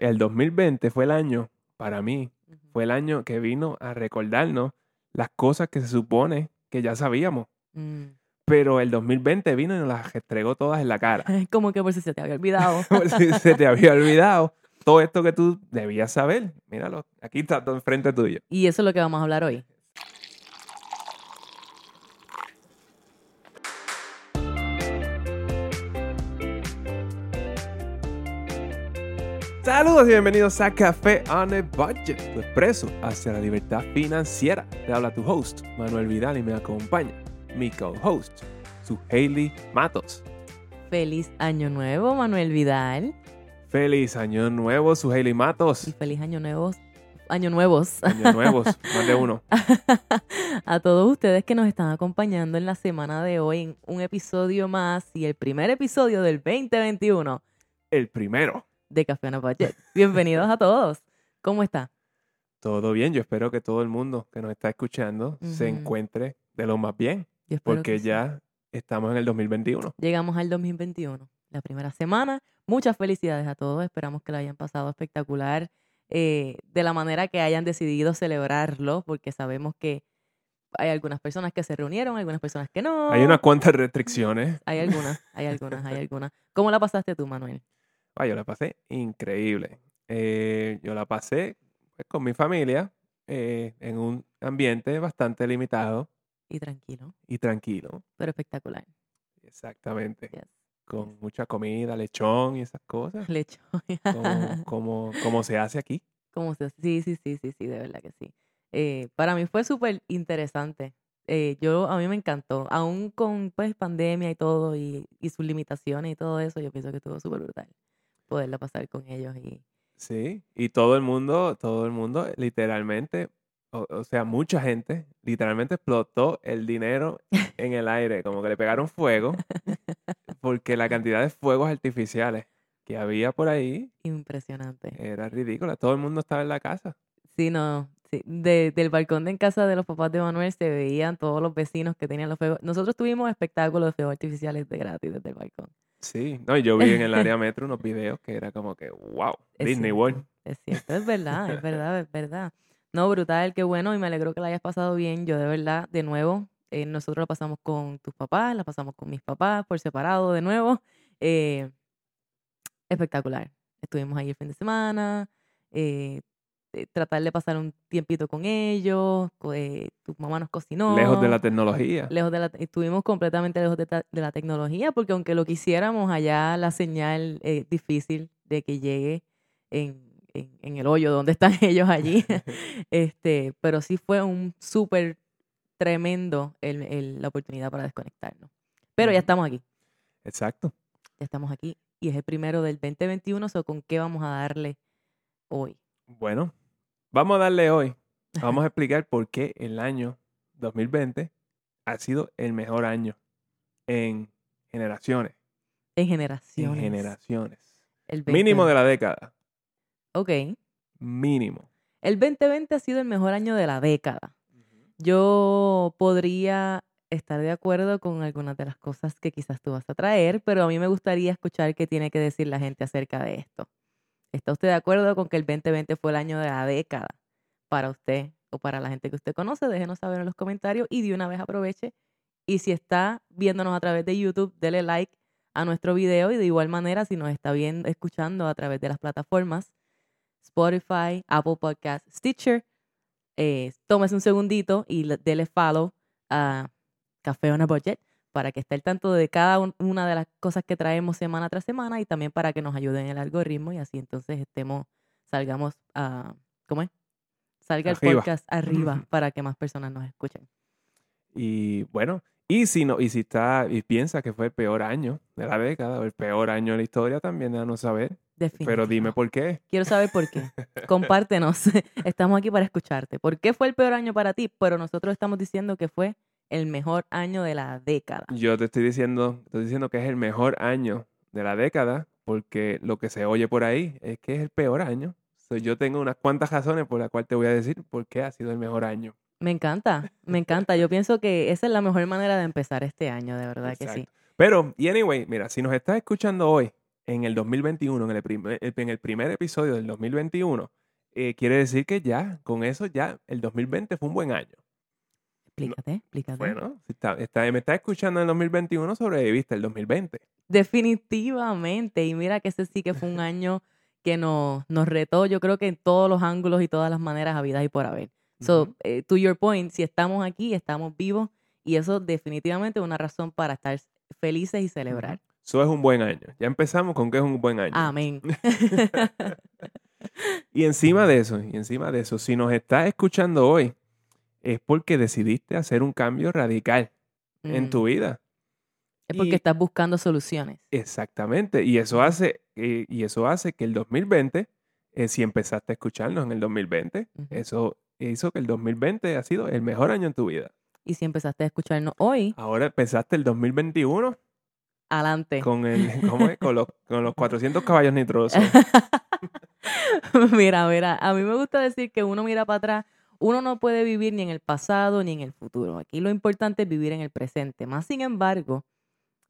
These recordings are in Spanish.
el 2020 fue el año, para mí, fue el año que vino a recordarnos las cosas que se supone que ya sabíamos. Mm. Pero el 2020 vino y nos las entregó todas en la cara. Como que por si se te había olvidado. Por si se te había olvidado todo esto que tú debías saber. Míralo, aquí está todo enfrente tuyo. y eso es lo que vamos a hablar hoy. Saludos y bienvenidos a Café on a Budget, tu expreso hacia la libertad financiera. Te habla tu host, Manuel Vidal, y me acompaña mi co-host, su Hailey Matos. Feliz año nuevo, Manuel Vidal. Feliz año nuevo, su Hailey Y Matos. feliz año nuevos. Año nuevos. Años nuevos, más de uno. a todos ustedes que nos están acompañando en la semana de hoy en un episodio más y el primer episodio del 2021 El primero. De Café on a Budget. Bienvenidos a todos. ¿Cómo está? Todo bien, yo espero que todo el mundo que nos está escuchando se encuentre de lo más bien, porque sí. ya estamos en el 2021. Llegamos al 2021, la primera semana. Muchas felicidades a todos. Esperamos que lo hayan pasado espectacular eh, de la manera que hayan decidido celebrarlo, porque sabemos que hay algunas personas que se reunieron, algunas personas que no. Hay unas cuantas restricciones. Hay algunas, hay algunas, hay algunas. ¿Cómo la pasaste tú, Manuel? Ah, yo la pasé increíble. Eh, yo la pasé pues, con mi familia eh, en un ambiente bastante limitado Y tranquilo, y tranquilo. pero espectacular. Exactamente. Yes. Con mucha comida, lechón y esas cosas. Lecho. Como, como, como se hace aquí. ¿Cómo se Sí, sí, sí, sí, sí, de verdad que sí. Eh, para mí fue súper interesante. Eh, yo, a mí me encantó. Aún con pues pandemia y todo y, y sus limitaciones y todo eso, yo pienso que estuvo súper brutal poderla pasar con ellos y Sí. Y todo el mundo, todo el mundo, literalmente, o, o sea, mucha gente, literalmente explotó el dinero en el aire. Como que le pegaron fuego. Porque la cantidad de fuegos artificiales que había por ahí impresionante. Era ridícula. Todo el mundo estaba en la casa. Sí, no, sí. De- del balcón de en casa de los papás de Manuel se veían todos los vecinos que tenían los fuegos. Nosotros tuvimos espectáculos de fuegos artificiales de gratis desde el balcón. Sí. No, y yo vi en el área metro unos videos que era como que, wow, Es Disney cierto, World. Es cierto, es verdad, es verdad, es verdad. No, brutal, qué bueno y me alegro que la hayas pasado bien. Yo de verdad, de nuevo, eh, nosotros la pasamos con tus papás, la pasamos con mis papás por separado de nuevo. eh, espectacular. Estuvimos ahí el fin de semana, eh, eh, tratar de pasar un tiempito con ellos, eh, tu mamá nos cocinó. Lejos de la tecnología. Lejos de la, estuvimos completamente lejos de, la tecnología, porque aunque lo quisiéramos, allá la señal es difícil de que llegue en, en, en el hoyo donde están ellos allí. este, pero sí fue un súper tremendo el- el- la oportunidad para desconectarnos. Pero ya estamos aquí, Exacto. ya estamos aquí. Y es el primero del 2021, so ¿con qué vamos a darle hoy? Bueno, vamos a darle hoy. Vamos a explicar por qué el año 2020 ha sido el mejor año en generaciones. En En generaciones. generaciones. El Mínimo 2020. de la década. Ok. Mínimo. El 2020 ha sido el mejor año de la década. Yo podría estar de acuerdo con algunas de las cosas que quizás tú vas a traer, pero a mí me gustaría escuchar qué tiene que decir la gente acerca de esto. ¿Está usted de acuerdo con que el 2020 fue el año de la década para usted o para la gente que usted conoce? Déjenos saber en los comentarios y de una vez aproveche. Y si está viéndonos a través de YouTube, dele like a nuestro video y de igual manera si nos está viendo, escuchando a través de las plataformas Spotify, Apple Podcast, Stitcher, eh, tómese un segundito y le- dele follow a Café on a Budget para que esté al tanto de cada un- una de las cosas que traemos semana tras semana y también para que nos ayuden en el algoritmo y así entonces estemos, salgamos a, ¿cómo es? Salga Arriba. el podcast arriba para que más personas nos escuchen. Y bueno, y si no, y si está, y piensa que fue el peor año de la década o el peor año de la historia, también déjanos saber. Pero dime por qué. Quiero saber por qué. Compártenos. Estamos aquí para escucharte. ¿Por qué fue el peor año para ti? Pero nosotros estamos diciendo que fue el mejor año de la década. Yo te estoy diciendo, estoy diciendo que es el mejor año de la década, porque lo que se oye por ahí es que es el peor año. So, yo tengo unas cuantas razones por las cuales te voy a decir por qué ha sido el mejor año. Me encanta, me encanta. Yo pienso que esa es la mejor manera de empezar este año, de verdad que sí. Pero, y anyway, mira, si nos estás escuchando hoy, en el 2021, en el primer, en el primer episodio del 2021, eh, quiere decir que ya, con eso ya, el 2020 fue un buen año. Explícate, explícate. Bueno, si está, está- me estás escuchando en el 2021, sobreviviste el 2020. Definitivamente. Y mira que ese sí que fue un año que nos, nos retó, yo creo que en todos los ángulos y todas las maneras habidas y por haber. So, eh, to your point, si estamos aquí, estamos vivos y eso definitivamente es una razón para estar felices y celebrar. Eso es un buen año. Ya empezamos con que es un buen año. Amén. Y encima de eso, y encima de eso, si nos estás escuchando hoy, es porque decidiste hacer un cambio radical en tu vida. Es porque y- estás buscando soluciones. Exactamente. Y eso hace, eh, y eso hace que el 2020, eh, si empezaste a escucharnos en el 2020, Ujú. eso hizo que el 2020 ha sido el mejor año en tu vida. Y si empezaste a escucharnos hoy, Ahora empezaste el 2021 adelante. con, el, ¿cómo es? con, los, con los 400 caballos nitrosos. mira, mira, a mí me gusta decir que uno mira para atrás, uno no puede vivir ni en el pasado ni en el futuro. Aquí lo importante es vivir en el presente. Más sin embargo,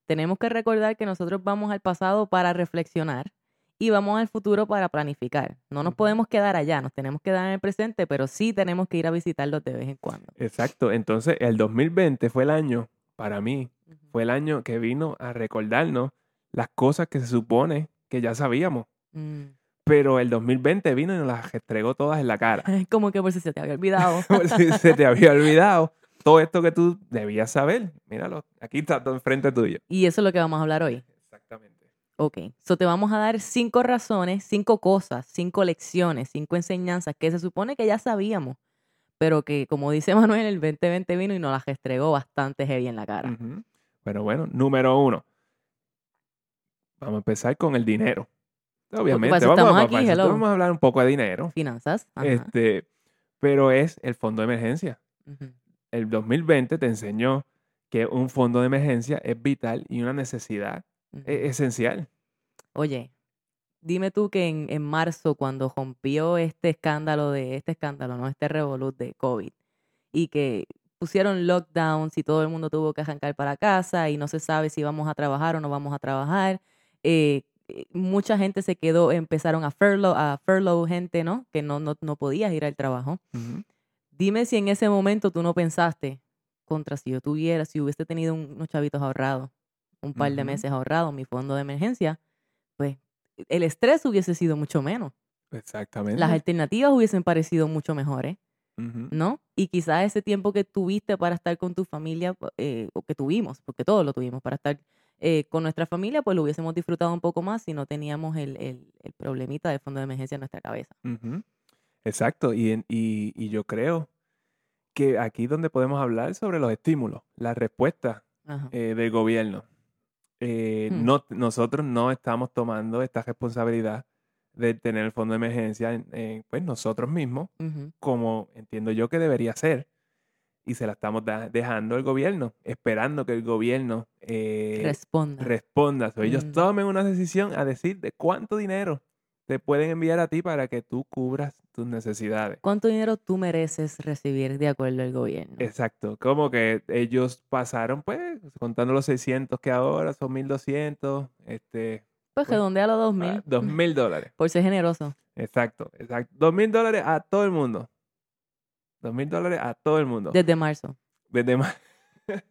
tenemos que recordar que nosotros vamos al pasado para reflexionar y vamos al futuro para planificar. No nos podemos quedar allá, nos tenemos que quedar en el presente, pero sí tenemos que ir a visitarlos de vez en cuando. Exacto. Entonces, el 2020 fue el año, para mí, fue el año que vino a recordarnos las cosas que se supone que ya sabíamos. Mm. Pero el 2020 vino y nos las entregó todas en la cara. Como que por si se te había olvidado. Como si se te había olvidado todo esto que tú debías saber. Míralo, aquí está todo enfrente tuyo. y eso es lo que vamos a hablar hoy. Exactamente. Ok, so te vamos a dar cinco razones, cinco cosas, cinco lecciones, cinco enseñanzas que se supone que ya sabíamos, pero que como dice Manuel, el 2020 vino y nos las restregó bastante heavy en la cara. Pero bueno, número uno. Vamos a empezar con el dinero. Obviamente, eso vamos, estamos a- aquí, para eso hello. vamos a hablar un poco de dinero. Finanzas. ajá, Este, pero es el fondo de emergencia. El 2020 te enseñó que un fondo de emergencia es vital y una necesidad e- esencial. Oye, dime tú que en, en marzo, cuando rompió este escándalo de, este escándalo, ¿no? Este revolut de COVID, y que pusieron lockdowns y todo el mundo tuvo que arrancar para casa y no se sabe si vamos a trabajar o no vamos a trabajar. eh, mucha gente se quedó, empezaron a furlough, a furlough gente, ¿no? Que no, no, no podías ir al trabajo. Dime si en ese momento tú no pensaste, contra si yo tuviera, si hubiese tenido un- unos chavitos ahorrados, un par de meses ahorrados, mi fondo de emergencia, pues el estrés hubiese sido mucho menos. Exactamente. Las alternativas hubiesen parecido mucho mejores. ¿no? Y quizás ese tiempo que tuviste para estar con tu familia, eh, o que tuvimos, porque todos lo tuvimos, para estar eh, con nuestra familia, pues lo hubiésemos disfrutado un poco más si no teníamos el, el, el problemita del fondo de emergencia en nuestra cabeza. Exacto, y, y, y yo creo que aquí es donde podemos hablar sobre los estímulos, las respuestas eh, del gobierno. Eh, Hmm. no, nosotros no estamos tomando esta responsabilidad de tener el fondo de emergencia, en- en, pues nosotros mismos, como entiendo yo que debería ser, y se la estamos dejando al gobierno, esperando que el gobierno eh, Responda. responda. O ellos Mm. tomen una decisión a decir de cuánto dinero te pueden enviar a ti para que tú cubras tus necesidades. ¿Cuánto dinero tú mereces recibir de acuerdo al gobierno? Exacto, como que ellos pasaron, pues, contando los 600 que ahora son 1200, este, Pues pues, redondea los dos mil. ah, 2000 dólares. Por ser generoso. Exacto, exacto. 2000 dólares a todo el mundo. 2000 dólares a todo el mundo. Desde marzo. Desde ma- En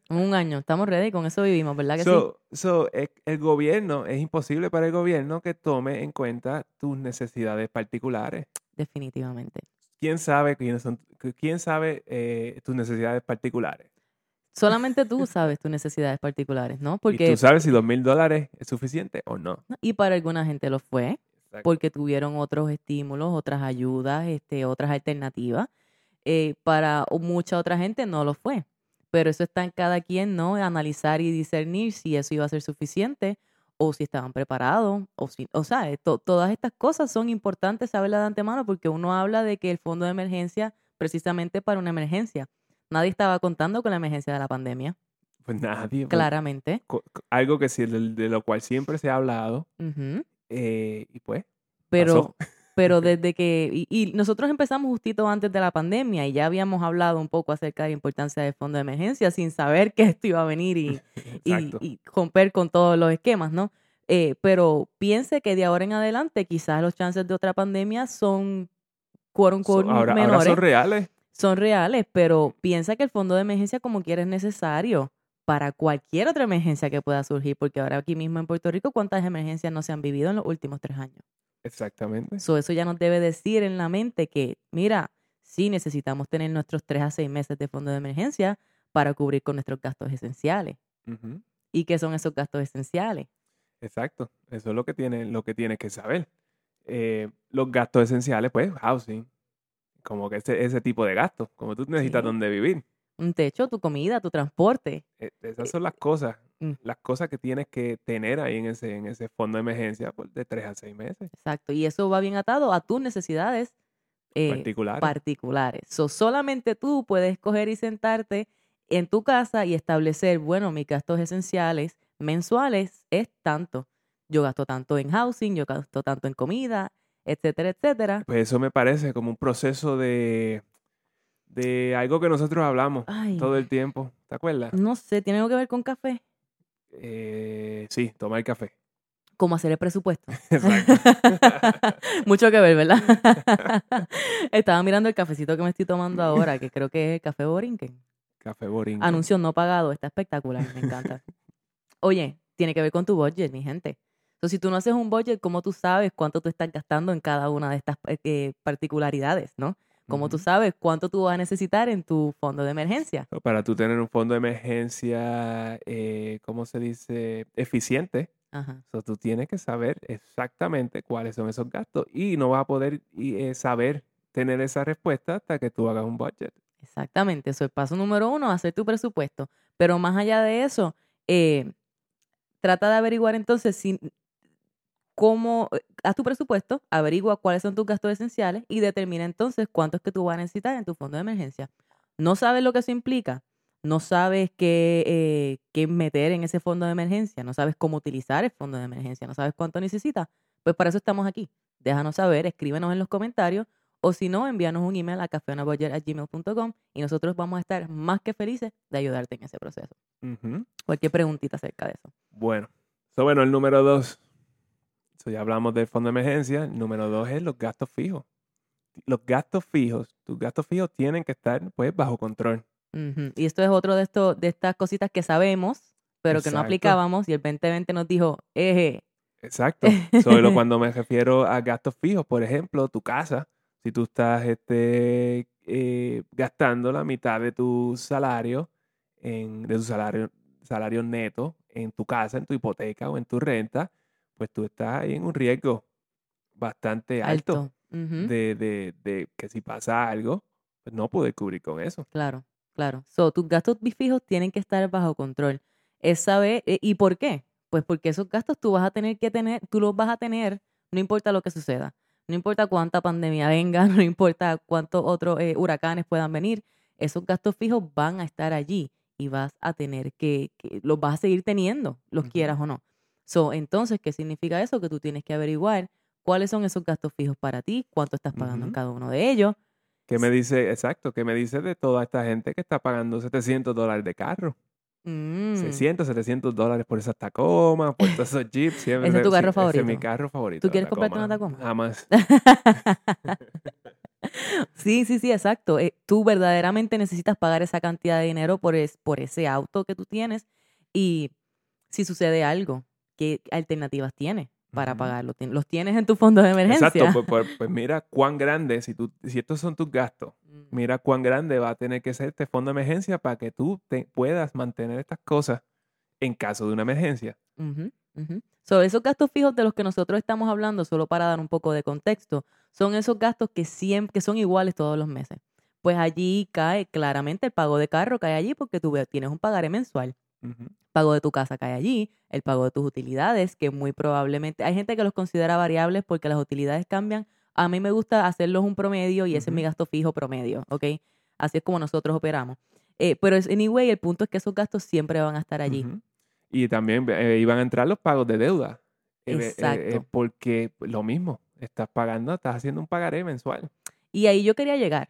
un año. Estamos ready, con eso vivimos, ¿verdad que sí? So, so, e- el gobierno, es imposible para el gobierno que tome en cuenta tus necesidades particulares. Definitivamente. ¿Quién sabe quiénes son, quién sabe eh, tus necesidades particulares? Solamente tú sabes tus necesidades particulares, ¿no? Y Porque, tú sabes si dos mil dólares es suficiente o no. y para alguna gente lo fue, Exacto. porque tuvieron otros estímulos, otras ayudas, este, otras alternativas. Eh, para mucha otra gente no lo fue. Pero eso está en cada quien, ¿no? Analizar y discernir si eso iba a ser suficiente o si estaban preparados. O, si, o sea, eh, to- todas estas cosas son importantes saberlas de antemano porque uno habla de que el fondo de emergencia, precisamente para una emergencia. Nadie estaba contando con la emergencia de la pandemia, Pues nadie. pues, claramente. algo que sí, de, de lo cual siempre se ha hablado. Eh, y pues, Pero, pero desde que, y, y nosotros empezamos justito antes de la pandemia y ya habíamos hablado un poco acerca de la importancia del fondo de emergencia sin saber que esto iba a venir y, y, y romper con todos los esquemas, ¿no? Eh, pero piense que de ahora en adelante quizás los chances de otra pandemia son quote So- ahora, ahora menores. son reales. son reales, pero piensa que el fondo de emergencia como quiera es necesario para cualquier otra emergencia que pueda surgir, porque ahora aquí mismo en Puerto Rico, ¿cuántas emergencias no se han vivido en los últimos tres años? Exactamente. So, eso ya nos debe decir en la mente que, mira, sí necesitamos tener nuestros tres a seis meses de fondo de emergencia para cubrir con nuestros gastos esenciales. ¿Y qué son esos gastos esenciales? Exacto. Eso es lo que tiene, lo que tienes que saber. Eh, los gastos esenciales, pues, housing. Como que ese, ese tipo de gastos. Como tú necesitas Sí. donde vivir. Un techo, tu comida, tu transporte. Eh, Esas son las cosas. Mm. Las cosas que tienes que tener ahí en ese, en ese fondo de emergencia por de tres a seis meses. Exacto. Y eso va bien atado a tus necesidades eh, particulares. particulares. So, solamente tú puedes coger y sentarte en tu casa y establecer, bueno, mis gastos esenciales mensuales es tanto. Yo gasto tanto en housing, yo gasto tanto en comida, etcétera, etcétera. Pues eso me parece como un proceso de, de algo que nosotros hablamos Ay, todo el tiempo. ¿Te acuerdas? no sé, tiene algo que ver con café. Eh, sí, tomar café. Cómo hacer el presupuesto. Exacto. Mucho que ver, ¿verdad? Estaba mirando el cafecito que me estoy tomando ahora, que creo que es el café Borinquen. café borinquen. Anuncio no pagado, está espectacular, me encanta. Oye, tiene que ver con tu budget, mi gente. Entonces, si tú no haces un budget, ¿cómo tú sabes cuánto tú estás gastando en cada una de estas eh, eh, particularidades, no? ¿Cómo tú sabes cuánto tú vas a necesitar en tu fondo de emergencia? Para tú tener un fondo de emergencia, eh, ¿cómo se dice? Eficiente. Ajá. So, tú tienes que saber exactamente cuáles son esos gastos y no vas a poder eh, saber tener esa respuesta hasta que tú hagas un budget. Exactamente, eso es el paso número uno, hacer tu presupuesto. Pero más allá de eso, eh, trata de averiguar entonces si cómo, eh, haz tu presupuesto, averigua cuáles son tus gastos esenciales y determina entonces cuánto es que tú vas a necesitar en tu fondo de emergencia. No sabes lo que eso implica, no sabes qué, eh, qué meter en ese fondo de emergencia, no sabes cómo utilizar el fondo de emergencia, no sabes cuánto necesitas, pues para eso estamos aquí. Déjanos saber, escríbenos en los comentarios o si no, envíanos un email a cafeonabudget@gmail.com y nosotros vamos a estar más que felices de ayudarte en ese proceso. Ujú. Cualquier preguntita acerca de eso. Bueno, so, bueno, el número dos. So, ya hablamos del fondo de emergencia. Número dos es los gastos fijos. Los gastos fijos, tus gastos fijos tienen que estar pues bajo control. Y esto es otro de, esto, de estas cositas que sabemos, pero que no aplicábamos y el 2020 nos dijo, eje, Exacto. Solo cuando me refiero a gastos fijos, por ejemplo, tu casa, si tú estás este, eh, gastando la mitad de tu salario, en, de tu salario, salario neto en tu casa, en tu hipoteca o en tu renta, pues tú estás ahí en un riesgo bastante alto, de, de- de que si pasa algo, pues no poder cubrir con eso. Claro, claro. So, tus gastos fijos tienen que estar bajo control. Es saber, eh, ¿y por qué? Pues porque esos gastos tú vas a tener que tener, tú los vas a tener, no importa lo que suceda. No importa cuánta pandemia venga, no importa cuántos otros eh, huracanes puedan venir, esos gastos fijos van a estar allí y vas a tener que, que los vas a seguir teniendo, los quieras o no. So, entonces, ¿qué significa eso? Que tú tienes que averiguar cuáles son esos gastos fijos para ti, cuánto estás pagando en cada uno de ellos. ¿Qué me dice, exacto, qué me dice de toda esta gente que está pagando 700 dólares de carro? Mm. 600, 700 dólares por esas Tacomas, por todos esos Jeeps. siempre- ¿Ese es tu carro sí, Ese es mi favorito? carro favorito. ¿Tú quieres comprarte una Tacoma? Jamás. sí, sí, sí, exacto. Eh, tú verdaderamente necesitas pagar esa cantidad de dinero por, es- por ese auto que tú tienes y si sucede algo, ¿qué alternativas tienes para pagarlo? ¿Los tienes en tu fondo de emergencia? Exacto, pues, pues- pues mira cuán grande, si, tú, si estos son tus gastos, Mm, mira cuán grande va a tener que ser este fondo de emergencia para que tú te puedas mantener estas cosas en caso de una emergencia. ujú, ujú. So, esos gastos fijos de los que nosotros estamos hablando, solo para dar un poco de contexto, son esos gastos que siempre que son iguales todos los meses. Pues allí cae claramente el pago de carro, cae allí porque tú tienes un pagaré mensual. Pago de tu casa cae allí, el pago de tus utilidades, que muy probablemente hay gente que los considera variables porque las utilidades cambian. A mí me gusta hacerlos un promedio y ese es mi gasto fijo promedio, ¿ok? Así es como nosotros operamos. Eh, pero es, anyway, el punto es que esos gastos siempre van a estar allí. Y también eh, iban a entrar los pagos de deuda. Eh, Exacto. porque lo mismo, estás pagando, estás haciendo un pagaré mensual. Y ahí yo quería llegar.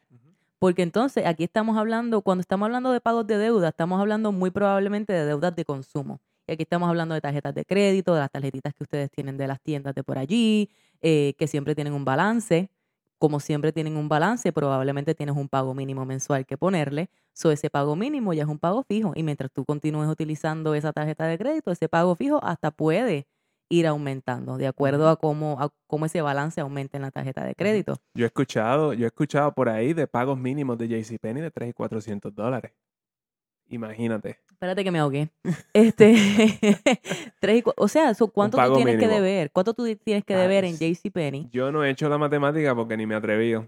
Porque entonces aquí estamos hablando, cuando estamos hablando de pagos de deuda, estamos hablando muy probablemente de deudas de consumo. Y aquí estamos hablando de tarjetas de crédito, de las tarjetitas que ustedes tienen de las tiendas de por allí, eh, que siempre tienen un balance. Como siempre tienen un balance, probablemente tienes un pago mínimo mensual que ponerle. So, ese pago mínimo ya es un pago fijo. Y mientras tú continúes utilizando esa tarjeta de crédito, ese pago fijo hasta puede ir aumentando, de acuerdo a cómo, a cómo ese balance aumenta en la tarjeta de crédito. Yo he escuchado, yo he escuchado por ahí de pagos mínimos de JCPenney de 3 y 400 dólares. Imagínate. Espérate que me ahogué. Este, tres y o sea, ¿cuánto tú tienes que deber? ¿Cuánto tú tienes que Ah, deber en es- JCPenney? Yo no he hecho la matemática porque ni me he atrevido.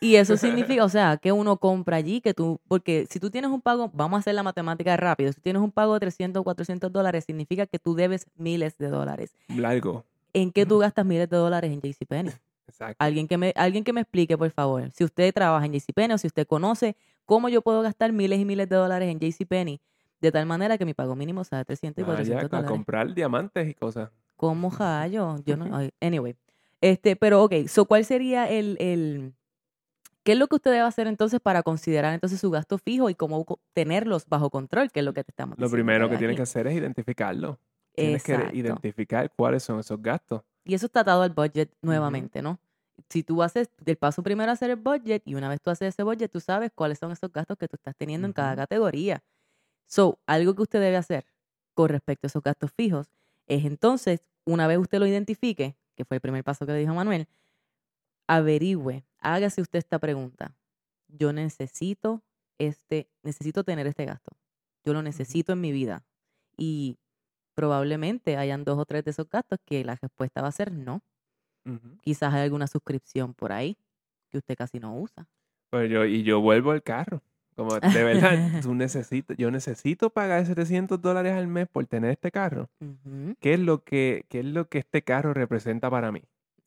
Y eso significa, o sea, que uno compra allí, que tú, porque si tú tienes un pago, vamos a hacer la matemática rápido, si tienes un pago de 300 o 400 dólares, significa que tú debes miles de dólares. Largo. ¿En qué tú gastas miles de dólares en JCPenney? Exacto. Alguien que me, alguien que me explique, por favor. Si usted trabaja en JCPenney o si usted conoce cómo yo puedo gastar miles y miles de dólares en JCPenney de tal manera que mi pago mínimo sea de 300 y Vaya 400 a dólares. comprar diamantes y cosas. ¿Cómo hallo? Yo no. ay, Anyway. Este, pero ok, so, ¿cuál sería el, el. ¿Qué es lo que usted debe hacer entonces para considerar entonces su gasto fijo y cómo tenerlos bajo control? Que es lo que te estamos Lo primero que tienes que hacer es identificarlo. Tienes que identificar cuáles son esos gastos. Y eso está atado al budget nuevamente, ¿no? Si tú haces, el paso primero a hacer el budget y una vez tú haces ese budget, tú sabes cuáles son esos gastos que tú estás teniendo en cada categoría. So, algo que usted debe hacer con respecto a esos gastos fijos es entonces, una vez usted lo identifique, que fue el primer paso que le dijo Manuel, averigüe, hágase usted esta pregunta. Yo necesito este, necesito tener este gasto. Yo lo necesito en mi vida. Y probablemente hayan dos o tres de esos gastos que la respuesta va a ser no. Quizás hay alguna suscripción por ahí que usted casi no usa. Pues yo, y yo vuelvo al carro. Como de verdad, tú necesitas, yo necesito pagar 700 dólares al mes por tener este carro. ¿Qué es lo que, qué es lo que este carro representa para mí?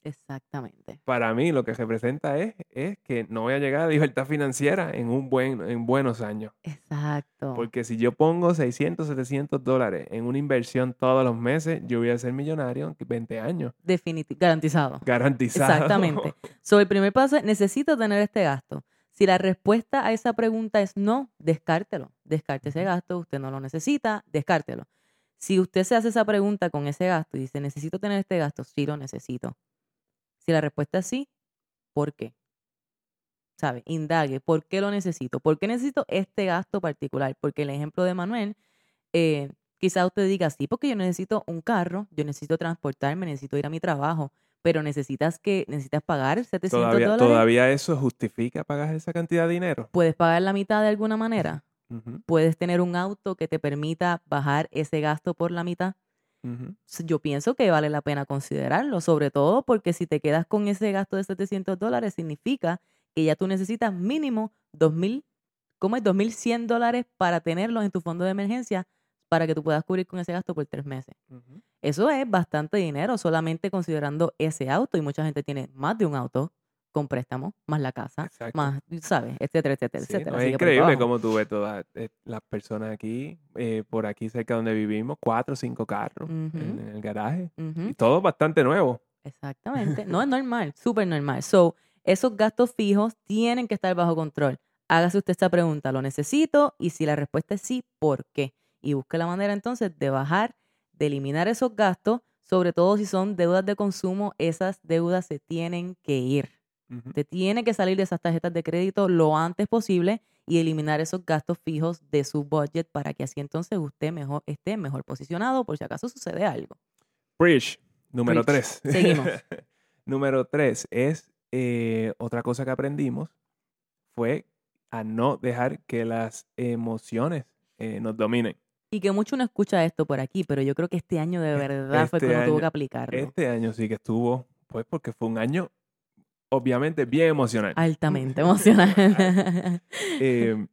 Exactamente. Para mí lo que representa es, es que no voy a llegar a libertad financiera en, un buen, en buenos años. Exacto. Porque si yo pongo 600, 700 dólares en una inversión todos los meses, yo voy a ser millonario en 20 años. Definiti- garantizado. Garantizado. Exactamente. So, el primer paso es, necesito tener este gasto. Si la respuesta a esa pregunta es no, descártelo. Descarte ese gasto, usted no lo necesita, descártelo. Si usted se hace esa pregunta con ese gasto y dice, necesito tener este gasto, sí lo necesito. Si la respuesta es sí, ¿por qué? ¿Sabe? Indague, ¿por qué lo necesito? ¿Por qué necesito este gasto particular? Porque el ejemplo de Manuel, eh, quizás usted diga, sí, porque yo necesito un carro, yo necesito transportarme, necesito ir a mi trabajo, pero necesitas que necesitas pagar 700 Todavía, dólares. todavía eso justifica pagar esa cantidad de dinero. Puedes pagar la mitad de alguna manera. Puedes tener un auto que te permita bajar ese gasto por la mitad. Yo pienso que vale la pena considerarlo, sobre todo porque si te quedas con ese gasto de 700 dólares, significa que ya tú necesitas mínimo 2.000, ¿cómo es? 2.100 dólares para tenerlos en tu fondo de emergencia para que tú puedas cubrir con ese gasto por tres meses. Eso es bastante dinero solamente considerando ese auto y mucha gente tiene más de un auto con préstamo, más la casa, Exacto. más, ¿sabes? Etcétera, etcétera, Sí, etcétera. no, es increíble como tú ves todas eh, las personas aquí, eh, por aquí cerca donde vivimos, cuatro o cinco carros en, el garaje. Y todo bastante nuevo. Exactamente. No es normal, súper normal. So, esos gastos fijos tienen que estar bajo control. Hágase usted esta pregunta, ¿lo necesito? Y si la respuesta es sí, ¿por qué? Y busque la manera entonces de bajar, de eliminar esos gastos, sobre todo si son deudas de consumo, esas deudas se tienen que ir. Usted tiene que salir de esas tarjetas de crédito lo antes posible y eliminar esos gastos fijos de su budget para que así entonces usted mejor, esté mejor posicionado por si acaso sucede algo. Preach, número Preach. tres. Seguimos. número tres es eh, otra cosa que aprendimos fue a no dejar que las emociones eh, nos dominen. Y que mucho uno escucha esto por aquí, pero yo creo que este año de Es- verdad fue este uno tuvo año- que aplicarlo. Este año sí que estuvo, pues porque fue un año obviamente bien emocional. Altamente emocional. Eh,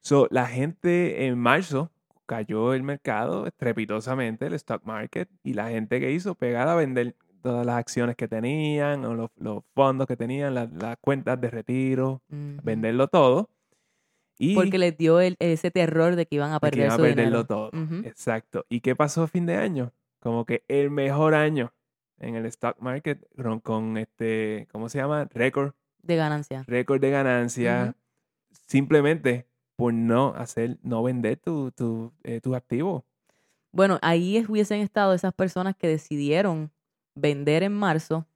so, la gente en marzo cayó el mercado estrepitosamente, el stock market, y la gente que hizo pegada a vender todas las acciones que tenían, o los, los fondos que tenían, las, las cuentas de retiro, venderlo todo. Y Porque les dio el- ese terror de que iban a de que perder iban a su perderlo dinero. todo. Exacto. ¿Y qué pasó a fin de año? Como que el mejor año en el stock market con, con este, ¿cómo se llama? Récord, De ganancia. récord de ganancia, simplemente por no hacer, no vender tu, tu, eh, tus activos. Bueno, ahí hubiesen estado esas personas que decidieron vender en marzo,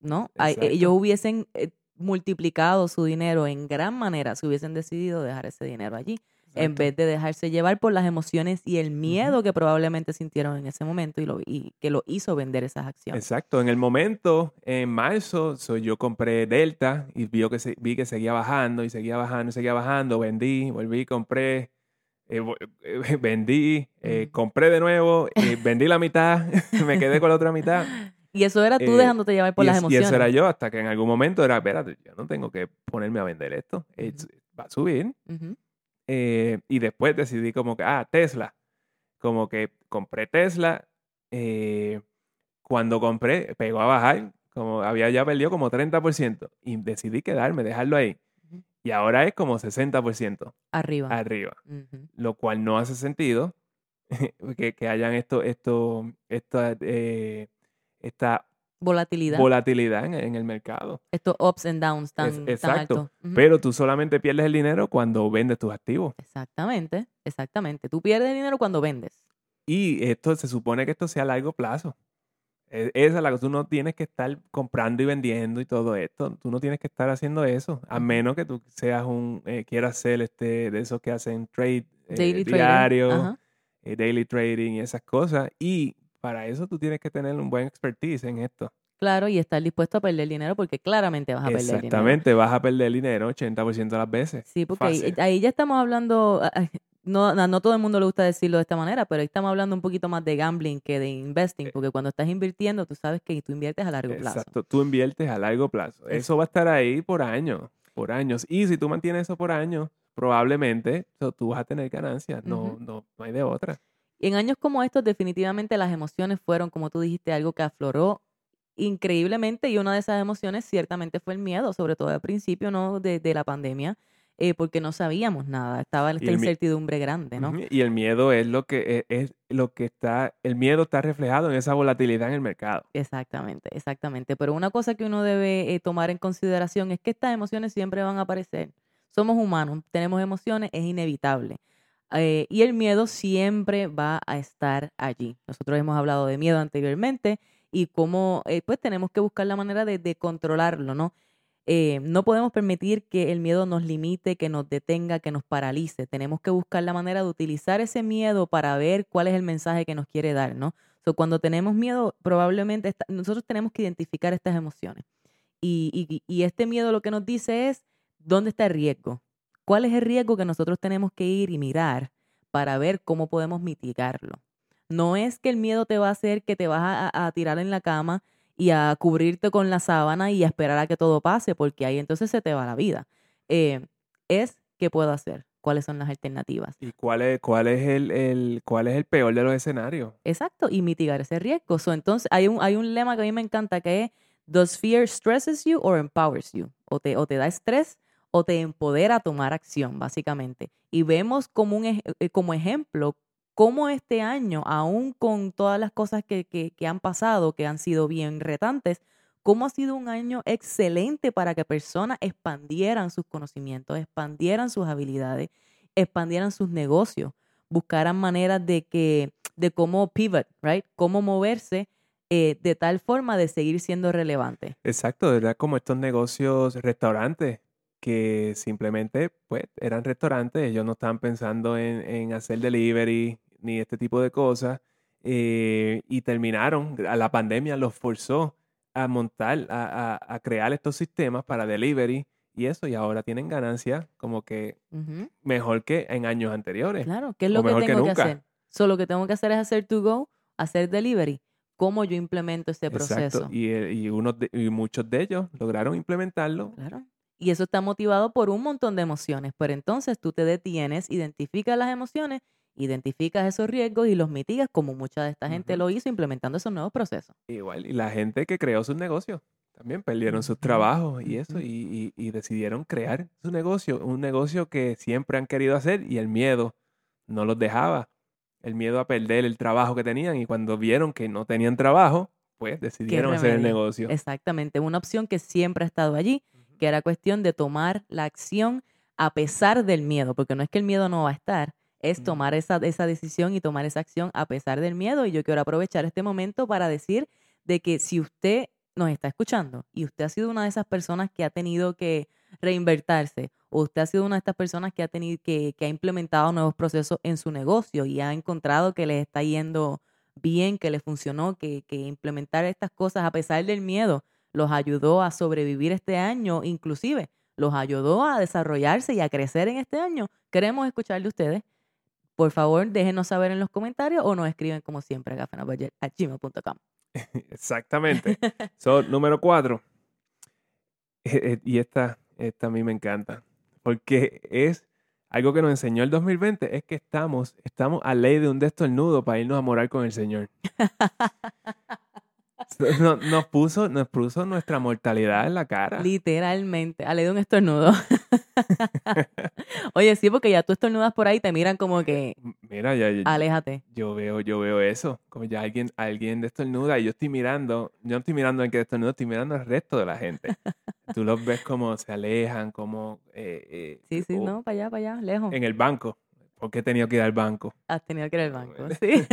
¿no? Exacto. ellos hubiesen eh, multiplicado su dinero en gran manera si hubiesen decidido dejar ese dinero allí, en vez de dejarse llevar por las emociones y el miedo que probablemente sintieron en ese momento y, lo, y que lo hizo vender esas acciones. Exacto, en el momento, en marzo, so, yo compré Delta y vi que, se- vi que seguía bajando y seguía bajando y seguía bajando, vendí, volví, compré, eh, eh, vendí, eh, compré de nuevo, vendí la mitad, me quedé con la otra mitad. Y eso era tú dejándote llevar por y, las es- y emociones. eso era yo hasta que en algún momento era, espérate, yo no tengo que ponerme a vender esto, Ujú. va a subir. Eh, y después decidí como que, ah, Tesla. Como que compré Tesla. eh, cuando compré, pegó a bajar. Como había ya perdido como 30%. Y decidí quedarme, dejarlo ahí. Y ahora es como 60% Arriba. arriba. Lo cual no hace sentido que, que hayan esto, esto, esta, eh, esta Volatilidad. volatilidad en, en el mercado. Estos ups and downs tan, Es- tan exacto. altos. Pero tú solamente pierdes el dinero cuando vendes tus activos. Exactamente, exactamente. Tú pierdes dinero cuando vendes. Y esto se supone que esto sea a largo plazo. E- Esa es la cosa. Tú no tienes que estar comprando y vendiendo y todo esto. Tú no tienes que estar haciendo eso. A menos que tú seas un, eh, quieras ser este, de esos que hacen trade eh, Daily diario, eh, daily trading y esas cosas. Y para eso tú tienes que tener un buen expertise en esto. Claro, y estar dispuesto a perder dinero porque claramente vas a perder dinero. Exactamente. Vas a perder dinero 80% de las veces. Sí, porque ahí, ya estamos hablando, no, no, todo el mundo le gusta decirlo de esta manera, pero ahí estamos hablando un poquito más de gambling que de investing, Eh. porque cuando estás invirtiendo, tú sabes que tú inviertes a largo plazo. Exacto, tú inviertes a largo plazo. Es- Eso va a estar ahí por años, por años. Y si tú mantienes eso por años, probablemente tú vas a tener ganancias. No, no, no hay de otra. Y en años como estos, definitivamente las emociones fueron, como tú dijiste, algo que afloró increíblemente y una de esas emociones ciertamente fue el miedo, sobre todo al principio ¿no? de, de la pandemia, eh, porque no sabíamos nada, estaba esta incertidumbre grande, ¿no? Y el miedo es lo que e- es, lo que está, el miedo está reflejado en esa volatilidad en el mercado. Exactamente, exactamente. Pero una cosa que uno debe eh, tomar en consideración es que estas emociones siempre van a aparecer. Somos humanos, tenemos emociones, es inevitable. Eh, y el miedo siempre va a estar allí. Nosotros hemos hablado de miedo anteriormente y cómo eh, pues tenemos que buscar la manera de, controlarlo, ¿no? Eh, no podemos permitir que el miedo nos limite, que nos detenga, que nos paralice. Tenemos que buscar la manera de utilizar ese miedo para ver cuál es el mensaje que nos quiere dar, ¿no? So, cuando tenemos miedo, probablemente esta- nosotros tenemos que identificar estas emociones. Y, y- y este miedo lo que nos dice es, ¿dónde está el riesgo? ¿Cuál es el riesgo que nosotros tenemos que ir y mirar para ver cómo podemos mitigarlo? No es que el miedo te va a hacer que te vas a, a tirar en la cama y a cubrirte con la sábana y a esperar a que todo pase, porque ahí entonces se te va la vida. Eh, es qué puedo hacer, cuáles son las alternativas. ¿Y cuál es, cuál es, el, el- cuál es el peor de los escenarios? Exacto, y mitigar ese riesgo. So, entonces, hay un, hay un lema que a mí me encanta que es, ¿Does fear stresses you or empowers you? O te, o te da estrés o te empodera a tomar acción, básicamente. Y vemos como, un, eh, como ejemplo cómo este año, aún con todas las cosas que, que, que han pasado, que han sido bien retantes, cómo ha sido un año excelente para que personas expandieran sus conocimientos, expandieran sus habilidades, expandieran sus negocios, buscaran maneras de que, de cómo pivot, right? Cómo moverse eh, de tal forma de seguir siendo relevante. Exacto, ¿verdad? Como estos negocios, restaurantes, que simplemente, pues, eran restaurantes, ellos no estaban pensando en, en hacer delivery ni este tipo de cosas, eh, y terminaron, a la pandemia los forzó a montar, a, a- a crear estos sistemas para delivery y eso, y ahora tienen ganancias como que mejor que en años anteriores. Claro, ¿qué es lo que que tengo que, nunca. hacer? Solo lo que tengo que hacer es hacer to go, hacer delivery. ¿Cómo yo implemento ese proceso? Exacto, y, eh, y, unos de- y muchos de ellos lograron implementarlo. Claro. Y eso está motivado por un montón de emociones. Pero entonces tú te detienes, identificas las emociones, identificas esos riesgos y los mitigas como mucha de esta gente lo hizo implementando esos nuevos procesos. Igual, y la gente que creó sus negocios también perdieron sus trabajos y eso, y, y- y decidieron crear su negocio, un negocio que siempre han querido hacer y el miedo no los dejaba. El miedo a perder el trabajo que tenían y cuando vieron que no tenían trabajo, pues decidieron hacer el negocio. Exactamente, una opción que siempre ha estado allí. Que era cuestión de tomar la acción a pesar del miedo, porque no es que el miedo no va a estar, es Mm. tomar esa, esa decisión y tomar esa acción a pesar del miedo. Y yo quiero aprovechar este momento para decir de que si usted nos está escuchando y usted ha sido una de esas personas que ha tenido que reinvertirse o usted ha sido una de estas personas que ha tenido que, que ha implementado nuevos procesos en su negocio y ha encontrado que le está yendo bien, que le funcionó, que, que implementar estas cosas a pesar del miedo los ayudó a sobrevivir este año, inclusive los ayudó a desarrollarse y a crecer en este año. Queremos escuchar de ustedes. Por favor, déjenos saber en los comentarios o nos escriben como siempre a gmail.com. Exactamente. So, número cuatro. Eh, eh, y esta, esta a mí me encanta. Porque es algo que nos enseñó el 2020, es que estamos, estamos a ley de un destornudo para irnos a morar con el Señor. No- Nos puso, nos puso nuestra mortalidad en la cara. Literalmente, ale de un estornudo. Oye, sí, porque ya tú estornudas por ahí y te miran como que, Mira, ya, ya- aléjate. yo veo, yo veo eso. Como ya alguien, alguien destornuda y yo estoy mirando, yo no estoy mirando al que destornuda, estoy mirando al resto de la gente. Tú los ves como se alejan, como eh, eh, Sí, sí, no, para allá, para allá, lejos. en el banco. ¿Por qué he tenido que ir al banco? Has tenido que ir al banco, sí.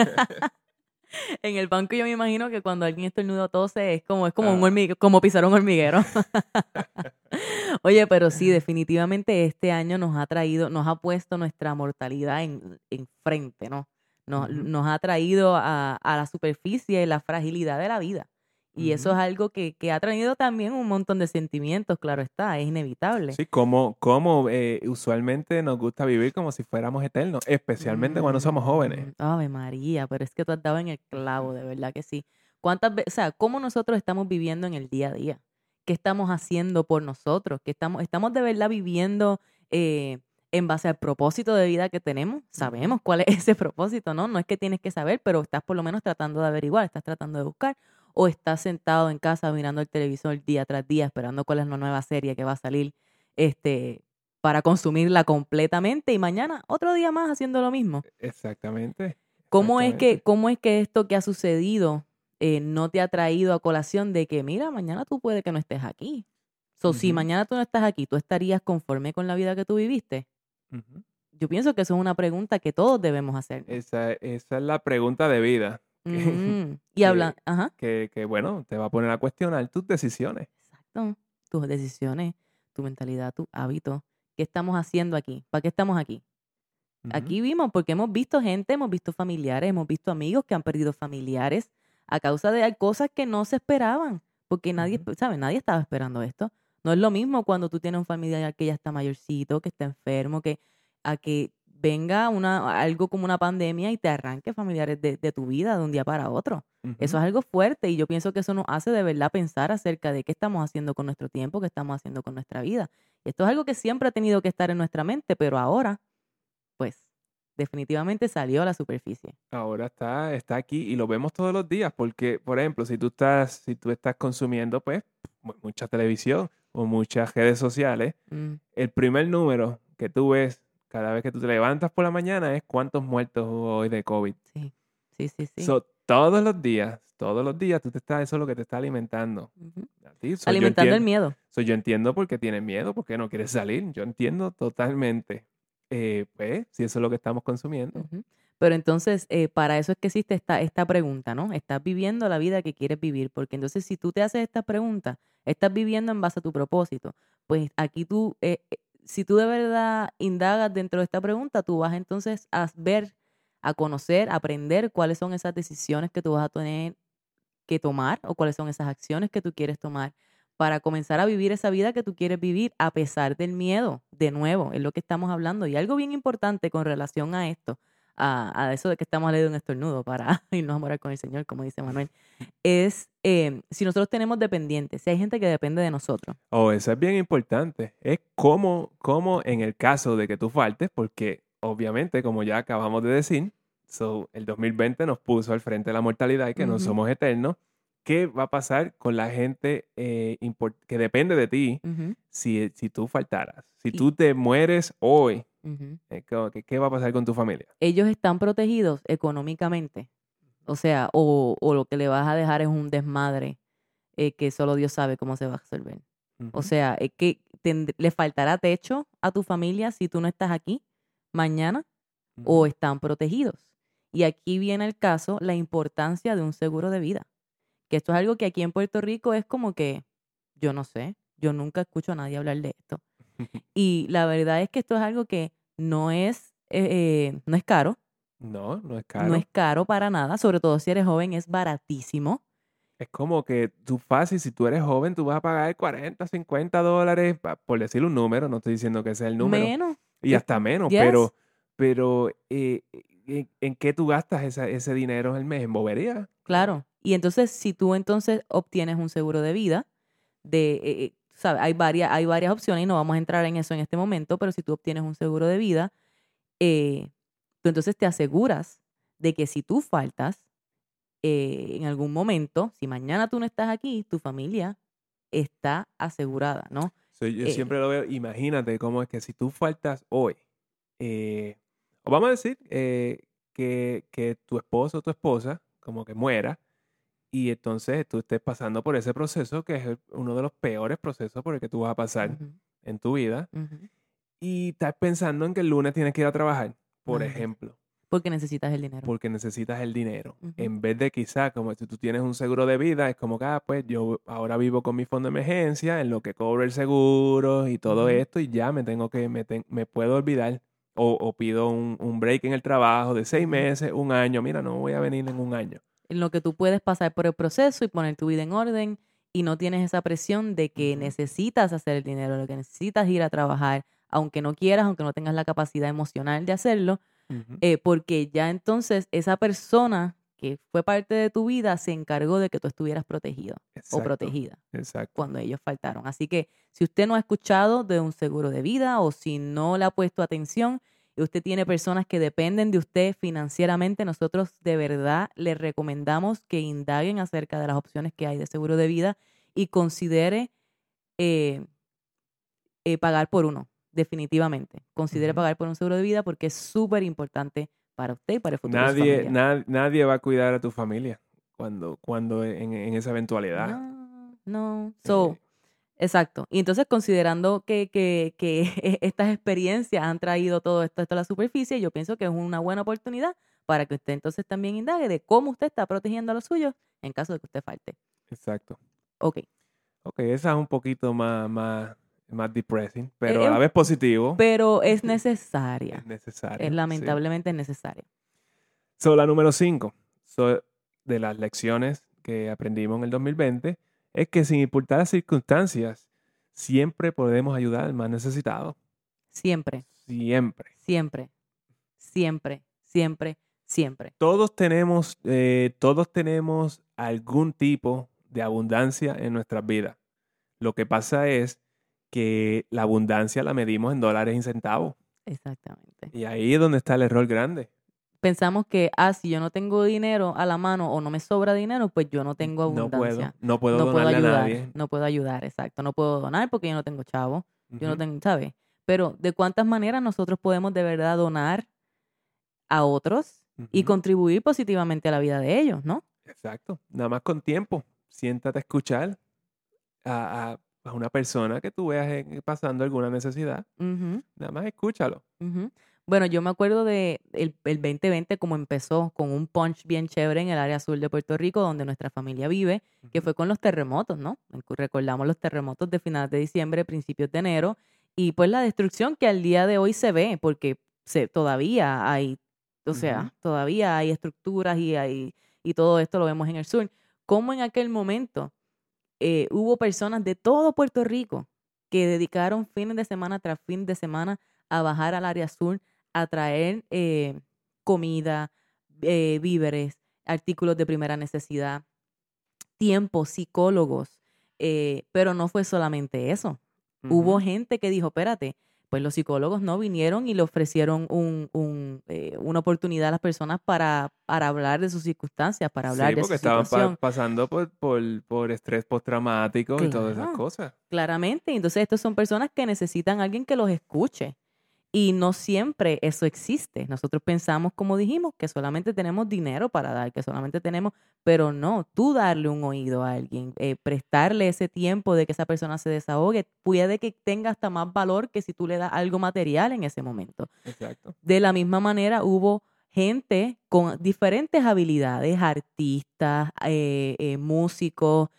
en el banco yo me imagino que cuando alguien estornuda tose es como, es como un Ah. hormiguero, como pisar un hormiguero. Oye, pero sí, definitivamente este año nos ha traído, nos ha puesto nuestra mortalidad en, en frente, ¿no? Nos, nos ha traído a, a la superficie la fragilidad de la vida. Y eso es algo que, que ha traído también un montón de sentimientos, claro está, es inevitable. Sí, como, como eh, usualmente nos gusta vivir como si fuéramos eternos, especialmente cuando somos jóvenes. Mm, Ave María, pero es que tú has dado en el clavo, de verdad que sí. ¿Cuántas veces, o sea, cómo nosotros estamos viviendo en el día a día? ¿Qué estamos haciendo por nosotros? ¿Qué estamos, estamos de verdad viviendo eh, en base al propósito de vida que tenemos? Sabemos cuál es ese propósito, ¿no? No es que tienes que saber, pero estás por lo menos tratando de averiguar, estás tratando de buscar, o estás sentado en casa mirando el televisor día tras día, esperando cuál es la nueva serie que va a salir, este, para consumirla completamente y mañana otro día más haciendo lo mismo. Exactamente. ¿Cómo es, que. ¿Cómo es que esto que ha sucedido eh, no te ha traído a colación de que, mira, mañana tú puedes que no estés aquí? So, si mañana tú no estás aquí, ¿tú estarías conforme con la vida que tú viviste? Yo pienso que eso es una pregunta que todos debemos hacer. Esa, esa es la pregunta de vida. Ujú. Y que- habla, ajá, que, que, bueno, te va a poner a cuestionar tus decisiones. exacto. Tus decisiones, tu mentalidad, tu hábito. ¿Qué estamos haciendo aquí? ¿Para qué estamos aquí? Aquí vimos, porque hemos visto gente, hemos visto familiares, hemos visto amigos que han perdido familiares a causa de cosas que no se esperaban, porque nadie, Ujú. ¿sabes? Nadie estaba esperando esto. No es lo mismo cuando tú tienes un familiar que ya está mayorcito, que está enfermo, que a que venga una, algo como una pandemia y te arranque familiares de, de tu vida de un día para otro. Eso es algo fuerte y yo pienso que eso nos hace de verdad pensar acerca de qué estamos haciendo con nuestro tiempo, qué estamos haciendo con nuestra vida. Y esto es algo que siempre ha tenido que estar en nuestra mente, pero ahora, pues, definitivamente salió a la superficie. Ahora está, está aquí y lo vemos todos los días porque, por ejemplo, si tú estás, si tú estás consumiendo, pues, mu- mucha televisión o muchas redes sociales, Mm, el primer número que tú ves cada vez que tú te levantas por la mañana es cuántos muertos hubo hoy de COVID. sí, sí, sí, sí. So, todos los días, todos los días tú te estás, eso es lo que te está alimentando. Ti. So, Alimentando el miedo. so, yo entiendo por qué tienes miedo, por qué no quieres salir. Yo entiendo totalmente. Eh, pues, si eso es lo que estamos consumiendo. Pero entonces, eh, para eso es que existe esta, esta pregunta, ¿no? ¿Estás viviendo la vida que quieres vivir? Porque entonces, si tú te haces esta pregunta, ¿estás viviendo en base a tu propósito? Pues aquí tú, eh, si tú de verdad indagas dentro de esta pregunta, tú vas entonces a ver, a conocer, a aprender cuáles son esas decisiones que tú vas a tener que tomar o cuáles son esas acciones que tú quieres tomar para comenzar a vivir esa vida que tú quieres vivir a pesar del miedo. De nuevo, es lo que estamos hablando. Y algo bien importante con relación a esto, a, a eso de que estamos leyendo un estornudo para irnos a morar con el Señor, como dice Manuel, es eh, si nosotros tenemos dependientes, si hay gente que depende de nosotros. Oh, eso es bien importante. Es como, como en el caso de que tú faltes, porque obviamente, como ya acabamos de decir, so, el 2020 nos puso al frente de la mortalidad y que no Ujú. somos eternos. ¿Qué va a pasar con la gente eh, que depende de ti si, si tú faltaras? Si Y- tú te mueres hoy, eh, ¿qué, va a pasar con tu familia? Ellos están protegidos económicamente. O sea, o, o lo que le vas a dejar es un desmadre eh, que solo Dios sabe cómo se va a resolver. O sea, es que le faltará techo a tu familia si tú no estás aquí mañana. o están protegidos. Y aquí viene el caso, la importancia de un seguro de vida. Que esto es algo que aquí en Puerto Rico es como que, yo no sé, yo nunca escucho a nadie hablar de esto. Y la verdad es que esto es algo que no es, eh, eh, no es caro, No, no es caro. no es caro para nada, sobre todo si eres joven, es baratísimo. Es como que tú fácil, si tú eres joven, tú vas a pagar 40, 50 dólares, por decir un número, no estoy diciendo que sea el número, Menos. y eh, hasta menos, yes. pero, pero eh, ¿en, en qué tú gastas esa- ese dinero al mes? ¿En bobería? Claro. Y entonces, si tú entonces obtienes un seguro de vida, de, eh, eh, ¿sabes? Hay varias, hay varias opciones y no vamos a entrar en eso en este momento, pero si tú obtienes un seguro de vida, eh, tú entonces te aseguras de que si tú faltas eh, en algún momento, si mañana tú no estás aquí, tu familia está asegurada, ¿no? So, yo Eh, siempre lo veo, imagínate cómo es que si tú faltas hoy, eh, o vamos a decir eh, que, que tu esposo o tu esposa como que muera, y entonces tú estés pasando por ese proceso que es uno de los peores procesos por el que tú vas a pasar en tu vida, y estás pensando en que el lunes tienes que ir a trabajar, por ejemplo, Porque necesitas el dinero. porque necesitas el dinero. En vez de quizá, como si tú tienes un seguro de vida, es como que, ah, pues yo ahora vivo con mi fondo de emergencia, en lo que cobro el seguro y todo esto, y ya me tengo que, me, me puedo olvidar. O, o pido un, un break en el trabajo de seis meses, un año. Mira, no voy a venir en un año. En lo que tú puedes pasar por el proceso y poner tu vida en orden y no tienes esa presión de que necesitas hacer el dinero, de que necesitas ir a trabajar, aunque no quieras, aunque no tengas la capacidad emocional de hacerlo, eh, porque ya entonces esa persona que fue parte de tu vida se encargó de que tú estuvieras protegido o protegida Exacto. cuando ellos faltaron. Así que si usted no ha escuchado de un seguro de vida o si no le ha puesto atención usted tiene personas que dependen de usted financieramente, nosotros de verdad le recomendamos que indaguen acerca de las opciones que hay de seguro de vida y considere eh, eh, pagar por uno, definitivamente. Considere pagar por un seguro de vida porque es súper importante para usted y para el futuro de su Nadie, familia. nad- nadie va a cuidar a tu familia cuando, cuando en, en esa eventualidad. No, no. So, Eh, Exacto. Y entonces, considerando que, que, que estas experiencias han traído todo esto, esto a la superficie, yo pienso que es una buena oportunidad para que usted entonces también indague de cómo usted está protegiendo a los suyos en caso de que usted falte. exacto. Ok. Ok, esa es un poquito más, más, más depressing, pero a la vez positivo. Pero es necesaria. Es necesario. Es lamentablemente es necesaria. So, la número 5 de las lecciones que aprendimos en el 2020 es que sin importar las circunstancias, siempre podemos ayudar al más necesitado. Siempre, Siempre. siempre, siempre, siempre, siempre. Todos tenemos, eh, todos tenemos algún tipo de abundancia en nuestras vidas. Lo que pasa es que la abundancia la medimos en dólares y centavos. Exactamente. Y ahí es donde está el error grande. Pensamos que, ah, si yo no tengo dinero a la mano o no me sobra dinero, pues yo no tengo No puedo, abundancia. no puedo no puedo donarle a ayudar, nadie. no puedo ayudar, exacto. No puedo donar porque yo no tengo chavo, yo no tengo, ¿sabes? Pero de cuántas maneras nosotros podemos de verdad donar a otros y Ujú. contribuir positivamente a la vida de ellos, ¿no? Exacto. Nada más con tiempo. Siéntate a escuchar a, a- a una persona que tú veas en- pasando alguna necesidad. Nada más escúchalo. Bueno, yo me acuerdo de el, el 2020 como empezó con un punch bien chévere en el área sur de Puerto Rico, donde nuestra familia vive, que fue con los terremotos, ¿no? Recordamos los terremotos de finales de diciembre, principios de enero, y pues la destrucción que al día de hoy se ve, porque se, todavía hay, o sea, todavía hay estructuras y, hay, y todo esto lo vemos en el sur. Como en aquel momento eh, hubo personas de todo Puerto Rico que dedicaron fines de semana tras fin de semana a bajar al área sur a traer eh, comida, eh, víveres, artículos de primera necesidad, tiempo, psicólogos, eh, pero no fue solamente eso. Hubo gente que dijo, espérate, pues los psicólogos no vinieron y le ofrecieron un, un, eh, una oportunidad a las personas para, para hablar de sus circunstancias, para hablar Sí, de porque su estaban pa- situación. pasando por, por, por estrés postraumático y todas esas cosas. Claramente. Entonces, estas son personas que necesitan a alguien que los escuche. Y no siempre eso existe. Nosotros pensamos, como dijimos, que solamente tenemos dinero para dar, que solamente tenemos, pero no, tú darle un oído a alguien, eh, prestarle ese tiempo de que esa persona se desahogue, puede que tenga hasta más valor que si tú le das algo material en ese momento. Exacto. De la misma manera, hubo gente con diferentes habilidades, artistas, eh, eh, músicos,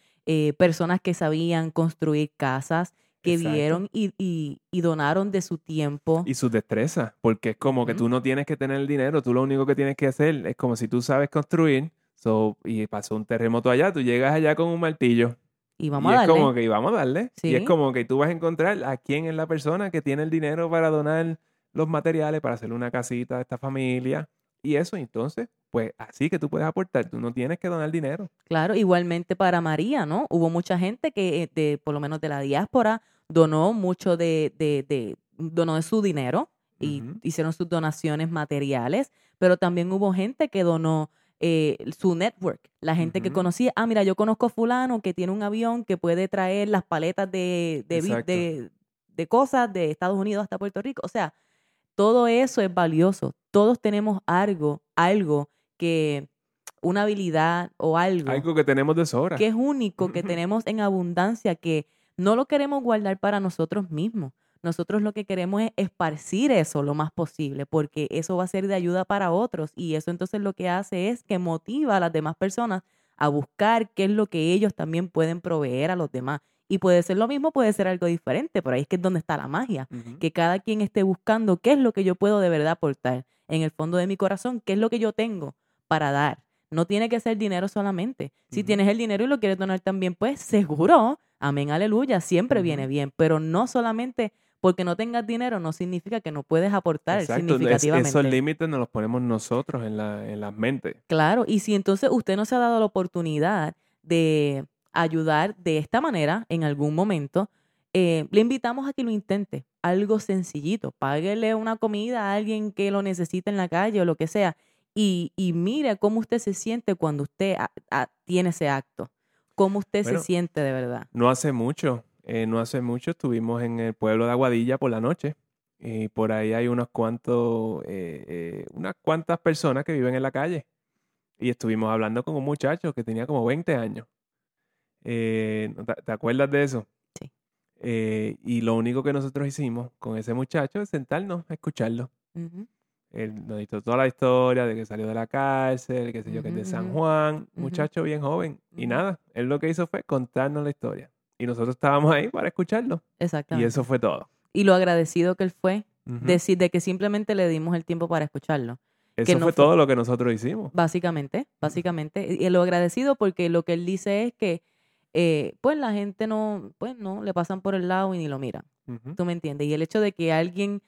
personas que sabían construir casas, que Exacto. vieron y, y- y donaron de su tiempo. Y sus destrezas, porque es como que tú no tienes que tener el dinero, tú lo único que tienes que hacer es como si tú sabes construir, so, y pasó un terremoto allá, tú llegas allá con un martillo. Y vamos y a es darle. como que y vamos a darle. Y es como que tú vas a encontrar a quién es la persona que tiene el dinero para donar los materiales para hacer una casita a esta familia. Y eso, entonces, pues así que tú puedes aportar, tú no tienes que donar dinero. Claro, igualmente para María, ¿no? Hubo mucha gente que, eh, de, por lo menos de la diáspora, donó mucho de, de, de- donó de su dinero y hicieron sus donaciones materiales, pero también hubo gente que donó eh, su network, la gente que conocía, ah, mira, yo conozco a fulano que tiene un avión que puede traer las paletas de, de, de cosas de Estados Unidos hasta Puerto Rico. O sea, todo eso es valioso. Todos tenemos algo, algo que, una habilidad o algo Algo que tenemos de sobra. que es único, que tenemos en abundancia, que no lo queremos guardar para nosotros mismos. Nosotros lo que queremos es esparcir eso lo más posible, porque eso va a ser de ayuda para otros y eso entonces lo que hace es que motiva a las demás personas a buscar qué es lo que ellos también pueden proveer a los demás. Y puede ser lo mismo, puede ser algo diferente, pero ahí es que es donde está la magia que cada quien esté buscando qué es lo que yo puedo de verdad aportar en el fondo de mi corazón, qué es lo que yo tengo para dar. No tiene que ser dinero solamente. Si tienes el dinero y lo quieres donar también, pues seguro, amén, aleluya, siempre viene bien, pero no solamente porque no tengas dinero no significa que no puedes aportar Exacto, es- significativamente. esos límites nos los ponemos nosotros en, la, en las mentes. Claro, y si entonces usted no se ha dado la oportunidad de ayudar de esta manera en algún momento, eh, le invitamos a que lo intente. Algo sencillito. Páguele una comida a alguien que lo necesite en la calle o lo que sea. Y, y mire cómo usted se siente cuando usted a- a- tiene ese acto. Cómo usted Bueno, se siente de verdad. No hace mucho, eh, no hace mucho estuvimos en el pueblo de Aguadilla por la noche y por ahí hay unos cuantos, eh, eh, unas cuantas personas que viven en la calle y estuvimos hablando con un muchacho que tenía como 20 años. Eh, ¿no ¿te, te acuerdas de eso? Sí. Eh, y lo único que nosotros hicimos con ese muchacho es sentarnos a escucharlo. Él nos hizo toda la historia de que salió de la cárcel, que sé yo, que es de San Juan, muchacho bien joven. Y nada, él lo que hizo fue contarnos la historia. Y nosotros estábamos ahí para escucharlo. Y Exactamente. eso fue todo. Y lo agradecido que él fue, decir de que simplemente le dimos el tiempo para escucharlo. Eso no fue fue- todo lo que nosotros hicimos. Básicamente, básicamente. Y lo agradecido porque lo que él dice es que, eh, pues la gente no, pues no, le pasan por el lado y ni lo miran. ¿Tú me entiendes? Y el hecho de que alguien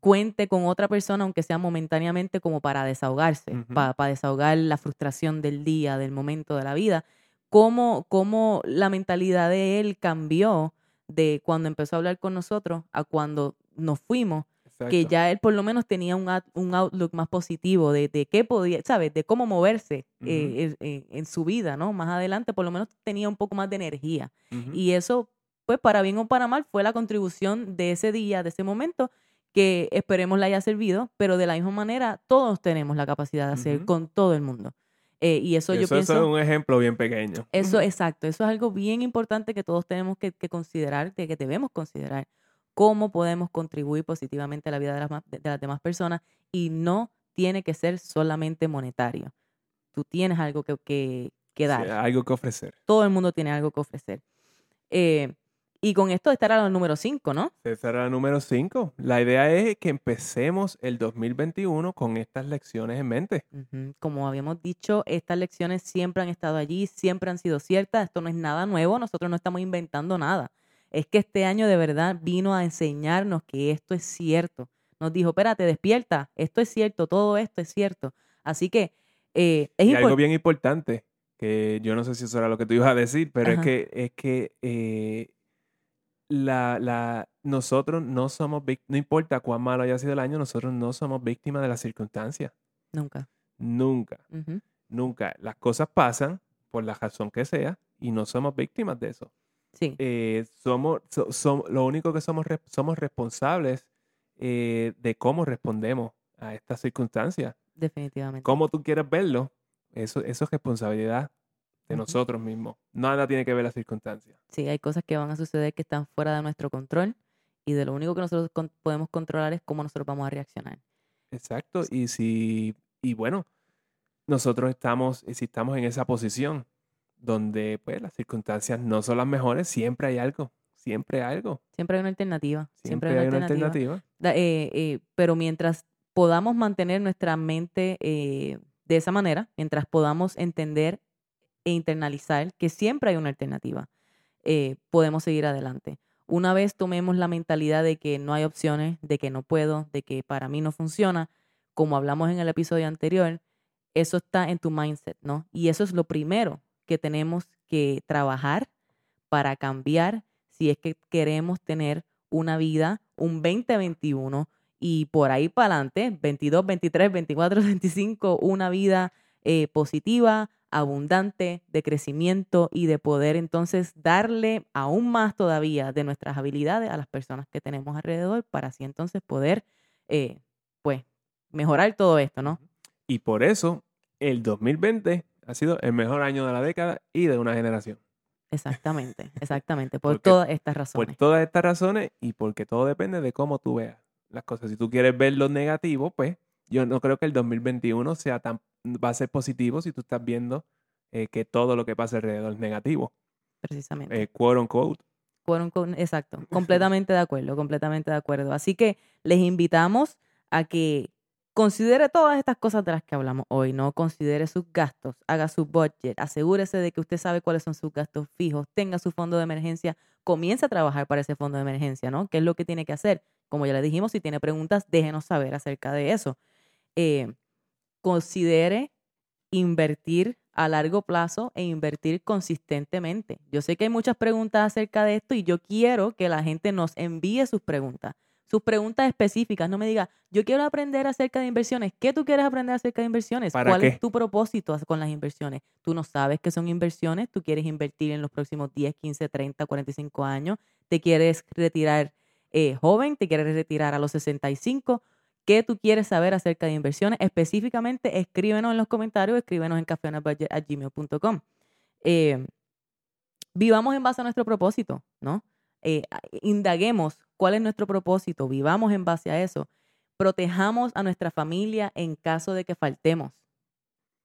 cuente con otra persona, aunque sea momentáneamente, como para desahogarse, Ujú. para desahogar la frustración del día, del momento de la vida, cómo, cómo la mentalidad de él cambió de cuando empezó a hablar con nosotros a cuando nos fuimos que ya él por lo menos tenía un, un outlook más positivo de, de qué podía, ¿sabes? De cómo moverse eh, en- su vida, ¿no? Más adelante por lo menos tenía un poco más de energía. Y eso, pues para bien o para mal, fue la contribución de ese día, de ese momento, que esperemos le haya servido, pero de la misma manera todos tenemos la capacidad de hacer con todo el mundo. Eh, y eso, yo Eso, eso pienso... es un ejemplo bien pequeño. Eso, exacto, eso es algo bien importante que todos tenemos que, que considerar, que, que debemos considerar, cómo podemos contribuir positivamente a la vida de las, de las demás personas y no tiene que ser solamente monetario. Tú tienes algo que, que, que Sí, dar. algo que ofrecer. Todo el mundo tiene algo que ofrecer. Eh, y con esto estará el número 5, ¿no? Esa era la número 5. La idea es que empecemos el 2021 con estas lecciones en mente. Como habíamos dicho, estas lecciones siempre han estado allí, siempre han sido ciertas. Esto no es nada nuevo, nosotros no estamos inventando nada. Es que este año de verdad vino a enseñarnos que esto es cierto. Nos dijo, espérate, despierta, esto es cierto, todo esto es cierto. Así que eh, es Y algo bien importante, que yo no sé si eso era lo que tú ibas a decir, pero es que, es que eh, la, la, nosotros no somos, no importa cuán malo haya sido el año, nosotros no somos víctimas de las circunstancias. Nunca. Nunca, nunca. Las cosas pasan por la razón que sea y no somos víctimas de eso. Sí. Eh, somos, so- som- lo único que somos, somos responsables eh, de cómo respondemos a estas circunstancias. Definitivamente. Cómo tú quieres verlo, eso, eso es responsabilidad de nosotros mismos. Nada tiene que ver las circunstancias. Sí, hay cosas que van a suceder que están fuera de nuestro control y de lo único que nosotros con- podemos controlar es cómo nosotros vamos a reaccionar. Exacto. Y si, y bueno, nosotros estamos, si estamos en esa posición donde pues las circunstancias no son las mejores, siempre hay algo, siempre hay algo, Siempre hay una alternativa. Siempre, siempre hay hay una alternativa. eh, eh, pero mientras podamos mantener nuestra mente eh, de esa manera, mientras podamos entender e internalizar que siempre hay una alternativa, eh, podemos seguir adelante. Una vez tomemos la mentalidad de que no hay opciones, de que no puedo, de que para mí no funciona, como hablamos en el episodio anterior, eso está en tu mindset, ¿no? Y eso es lo primero que tenemos que trabajar para cambiar si es que queremos tener una vida, un 2021 y por ahí para adelante, 22, 23, 24, 25, una vida eh, positiva, abundante, de crecimiento y de poder entonces darle aún más todavía de nuestras habilidades a las personas que tenemos alrededor para así entonces poder, eh, pues, mejorar todo esto, ¿no? Y por eso el 2020 ha sido el mejor año de la década y de una generación. Exactamente, exactamente, por Porque- todas estas Por razones. todas estas razones y porque todo depende de cómo tú veas las cosas. Si tú quieres ver lo negativo, pues yo no creo que el 2021 sea tan, va a ser positivo si tú estás viendo eh, que todo lo que pasa alrededor es negativo. Precisamente. Eh, quote unquote. Fueron con- exacto, completamente de acuerdo, completamente de acuerdo. Así que les invitamos a que considere todas estas cosas de las que hablamos hoy, ¿no? Considere sus gastos, haga su budget, asegúrese de que usted sabe cuáles son sus gastos fijos, tenga su fondo de emergencia, comience a trabajar para ese fondo de emergencia, ¿no? ¿Qué es lo que tiene que hacer? Como ya le dijimos, si tiene preguntas, déjenos saber acerca de eso. Eh, considere invertir a largo plazo e invertir consistentemente. Yo sé que hay muchas preguntas acerca de esto y yo quiero que la gente nos envíe sus preguntas, sus preguntas específicas. No me diga, yo quiero aprender acerca de inversiones. ¿Qué tú quieres aprender acerca de inversiones? ¿Para ¿Cuál qué? es tu propósito con las inversiones? Tú no sabes qué son inversiones, tú quieres invertir en los próximos 10, 15, 30, 45 años, te quieres retirar eh, joven, te quieres retirar a los 65. ¿Qué tú quieres saber acerca de inversiones? Específicamente, escríbenos en los comentarios, escríbenos en cafeonabudget.gmail.com. Eh, vivamos en base a nuestro propósito, ¿no? Eh, indaguemos cuál es nuestro propósito, vivamos en base a eso. Protejamos a nuestra familia en caso de que faltemos.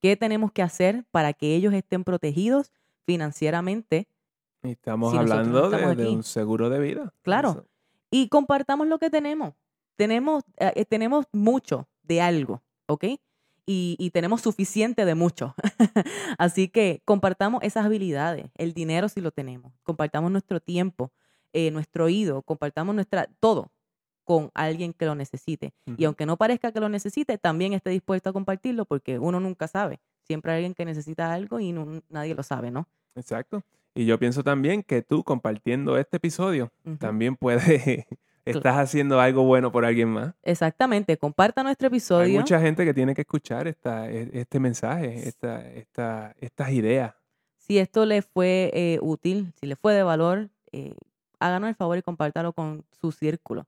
¿Qué tenemos que hacer para que ellos estén protegidos financieramente? Estamos Si nosotros no hablando de, un seguro de vida. Claro. Eso. y compartamos lo que tenemos. Tenemos, eh, eh, tenemos mucho de algo, ¿ok? Y, y tenemos suficiente de mucho. Así que compartamos esas habilidades, el dinero si lo tenemos, compartamos nuestro tiempo, eh, nuestro oído, compartamos nuestra, todo con alguien que lo necesite. Y Ujú. aunque no parezca que lo necesite, también esté dispuesto a compartirlo porque uno nunca sabe. Siempre hay alguien que necesita algo y no- nadie lo sabe, ¿no? Exacto. Y yo pienso también que tú compartiendo este episodio también puedes, estás haciendo algo bueno por alguien más. Exactamente, comparta nuestro Hay episodio. mucha gente que tiene que escuchar esta, e- este mensaje, esta, esta, estas ideas. Si esto le fue eh, útil, si le fue de valor, eh, háganos el favor y compártalo con su círculo.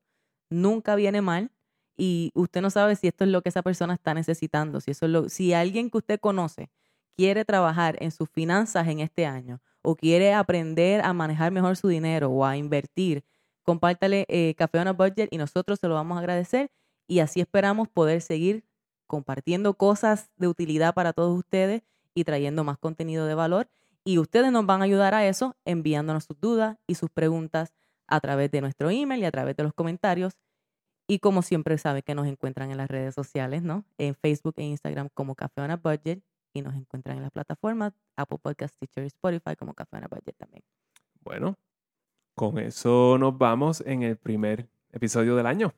Nunca viene mal y usted no sabe si esto es lo que esa persona está necesitando. Si, eso es lo, si alguien que usted conoce quiere trabajar en sus finanzas en este año o quiere aprender a manejar mejor su dinero o a invertir, compártale eh, Café on a Budget y nosotros se lo vamos a agradecer y así esperamos poder seguir compartiendo cosas de utilidad para todos ustedes y trayendo más contenido de valor. Y ustedes nos van a ayudar a eso enviándonos sus dudas y sus preguntas a través de nuestro email y a través de los comentarios. Y como siempre sabe que nos encuentran en las redes sociales, ¿no? En Facebook e Instagram como Café on a Budget y nos encuentran en las plataformas Apple Podcast, Teacher y Spotify como Café on a Budget también. Bueno, con eso nos vamos en el primer episodio del año.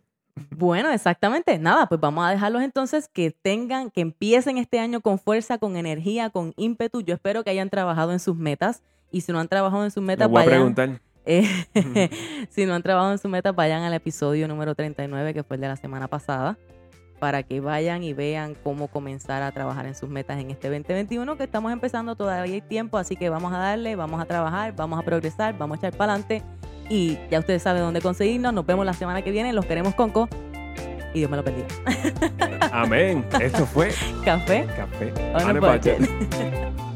Bueno, exactamente. Nada, pues vamos a dejarlos entonces que tengan, que empiecen este año con fuerza, con energía, con ímpetu. Yo espero que hayan trabajado en sus metas y si no han trabajado en sus metas, voy a vayan. preguntar. Eh, si no han trabajado en sus metas, vayan al episodio número 39, que fue el de la semana pasada, para que vayan y vean cómo comenzar a trabajar en sus metas en este 2021, que estamos empezando, todavía hay tiempo, así que vamos a darle, vamos a trabajar, vamos a progresar, vamos a echar para adelante. Y ya ustedes saben dónde conseguirnos. Nos vemos la semana que viene. Los queremos, Conco. y Dios me lo bendiga. Amén. Esto fue Café Café